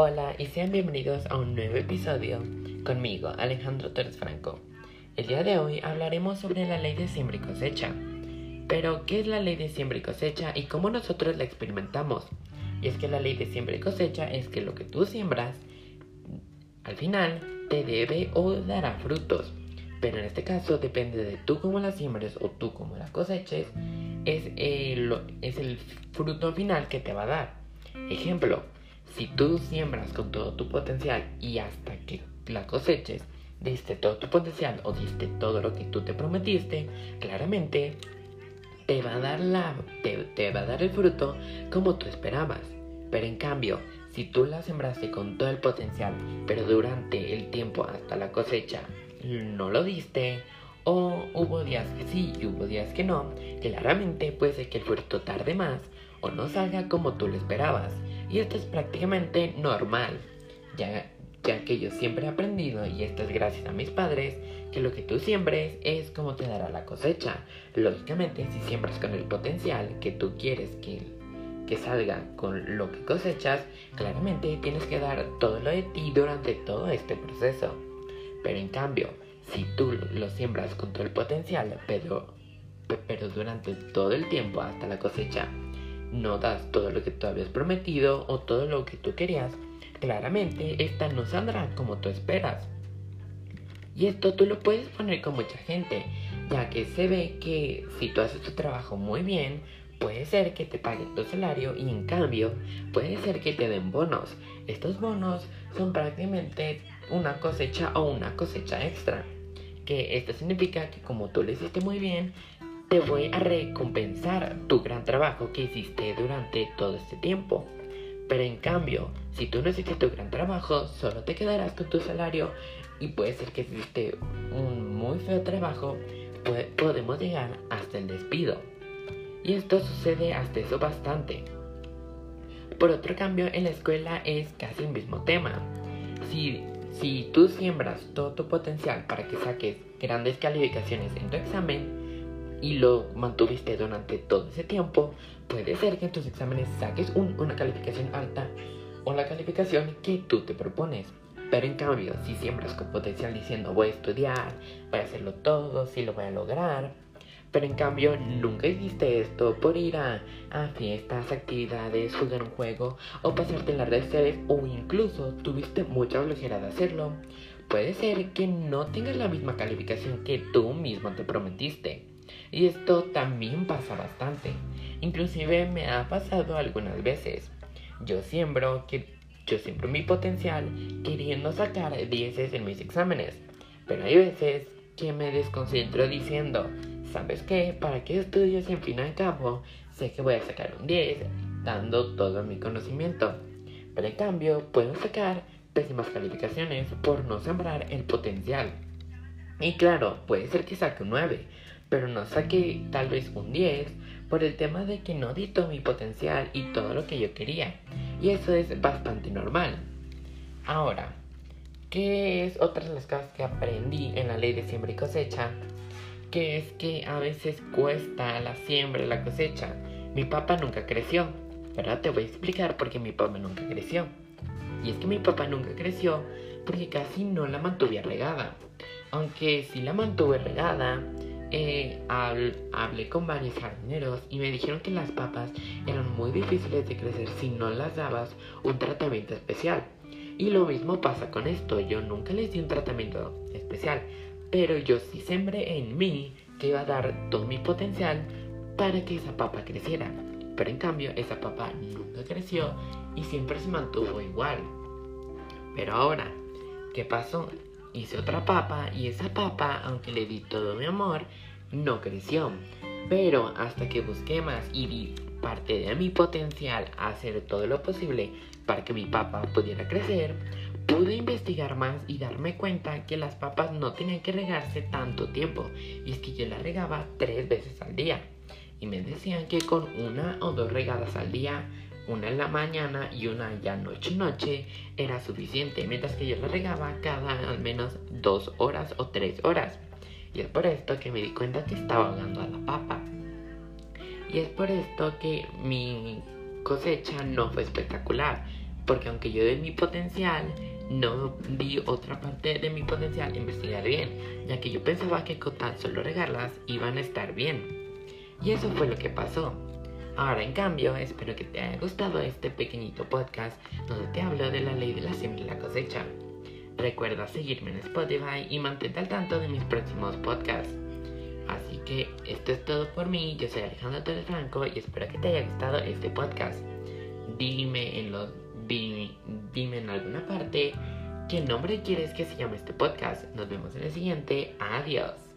Hola y sean bienvenidos a un nuevo episodio conmigo, Alejandro Torres Franco. El día de hoy hablaremos sobre la ley de siembra y cosecha. Pero, ¿qué es la ley de siembra y cosecha y cómo nosotros la experimentamos? Y es que la ley de siembra y cosecha es que lo que tú siembras, al final, te debe o dará frutos. Pero en este caso depende de tú cómo la siembres o tú cómo la coseches, es el, es el fruto final que te va a dar. Ejemplo, si tú siembras con todo tu potencial y hasta que la coseches, diste todo tu potencial o diste todo lo que tú te prometiste, claramente te va a dar la te, va a dar el fruto como tú esperabas. Pero en cambio, si tú la sembraste con todo el potencial, pero durante el tiempo hasta la cosecha no lo diste, o hubo días que sí y hubo días que no, claramente puede ser que el fruto tarde más o no salga como tú lo esperabas. Y esto es prácticamente normal, ya, ya que yo siempre he aprendido, y esto es gracias a mis padres, que lo que tú siembres es como te dará la cosecha. Lógicamente, si siembras con el potencial que tú quieres que, que salga con lo que cosechas, claramente tienes que dar todo lo de ti durante todo este proceso. Pero en cambio, si tú lo siembras con todo el potencial, pero, pero durante todo el tiempo hasta la cosecha, no das todo lo que tú habías prometido o todo lo que tú querías, claramente esta no saldrá como tú esperas. Y esto tú lo puedes poner con mucha gente, ya que se ve que si tú haces tu trabajo muy bien, puede ser que te paguen tu salario y en cambio puede ser que te den bonos. Estos bonos son prácticamente una cosecha o una cosecha extra. Que esto significa que como tú lo hiciste muy bien, te voy a recompensar tu gran trabajo que hiciste durante todo este tiempo. Pero en cambio, si tú no hiciste tu gran trabajo, solo te quedarás con tu salario y puede ser que hiciste un muy feo trabajo, podemos llegar hasta el despido. Y esto sucede hasta eso bastante. Por otro cambio, en la escuela es casi el mismo tema. Si, si tú siembras todo tu potencial para que saques grandes calificaciones en tu examen, y lo mantuviste durante todo ese tiempo, puede ser que en tus exámenes saques una calificación alta o la calificación que tú te propones. Pero en cambio, si siembras con potencial diciendo voy a estudiar, voy a hacerlo todo, sí lo voy a lograr, pero en cambio nunca hiciste esto por ir a, a, fiestas, actividades, jugar un juego o pasarte en las redes sociales o incluso tuviste mucha flojera de hacerlo, puede ser que no tengas la misma calificación que tú mismo te prometiste. Y esto también pasa bastante. Inclusive me ha pasado algunas veces. Yo siembro que yo siembro mi potencial queriendo sacar 10 en mis exámenes. Pero hay veces que me desconcentro diciendo, ¿sabes qué? ¿Para qué estudio si en fin y cabo sé que voy a sacar un 10 dando todo mi conocimiento? Pero en cambio puedo sacar pésimas calificaciones por no sembrar el potencial. Y claro, puede ser que saque un 9, pero no saqué tal vez un 10 por el tema de que no di todo mi potencial y todo lo que yo quería. Y eso es bastante normal. Ahora, ¿qué es otra de las cosas que aprendí en la ley de siembra y cosecha? Que es que a veces cuesta la siembra y la cosecha. Mi papá nunca creció, pero te voy a explicar por qué mi papá nunca creció. Y es que mi papá nunca creció porque casi no la mantuve regada. Aunque sí la mantuve regada, eh, hablé con varios jardineros y me dijeron que las papas eran muy difíciles de crecer si no las dabas un tratamiento especial. Y lo mismo pasa con esto, yo nunca les di un tratamiento especial, pero yo sí sembré en mí que iba a dar todo mi potencial para que esa papa creciera. Pero en cambio esa papa nunca creció y siempre se mantuvo igual. Pero ahora, ¿qué pasó? Hice otra papa y esa papa, aunque le di todo mi amor, no creció. Pero hasta que busqué más y di parte de mi potencial a hacer todo lo posible para que mi papa pudiera crecer, pude investigar más y darme cuenta que las papas no tenían que regarse tanto tiempo. Y es que yo las regaba tres veces al día. Y me decían que con una o dos regadas al día una en la mañana y una ya noche noche era suficiente, mientras que yo la regaba cada al menos dos horas o tres horas. Y es por esto que me di cuenta que estaba ahogando a la papa. Y es por esto que mi cosecha no fue espectacular. porque aunque yo de mi potencial, no di otra parte de mi potencial investigar bien, ya que yo pensaba que con tan solo regarlas iban a estar bien. Y eso fue lo que pasó. Ahora, en cambio, espero que te haya gustado este pequeñito podcast donde te hablo de la ley de la siembra y la cosecha. Recuerda seguirme en Spotify y mantente al tanto de mis próximos podcasts. Así que esto es todo por mí, yo soy Alejandro Torres Franco y espero que te haya gustado este podcast. Dime en los dime, dime en alguna parte qué nombre quieres que se llame este podcast. Nos vemos en el siguiente. Adiós.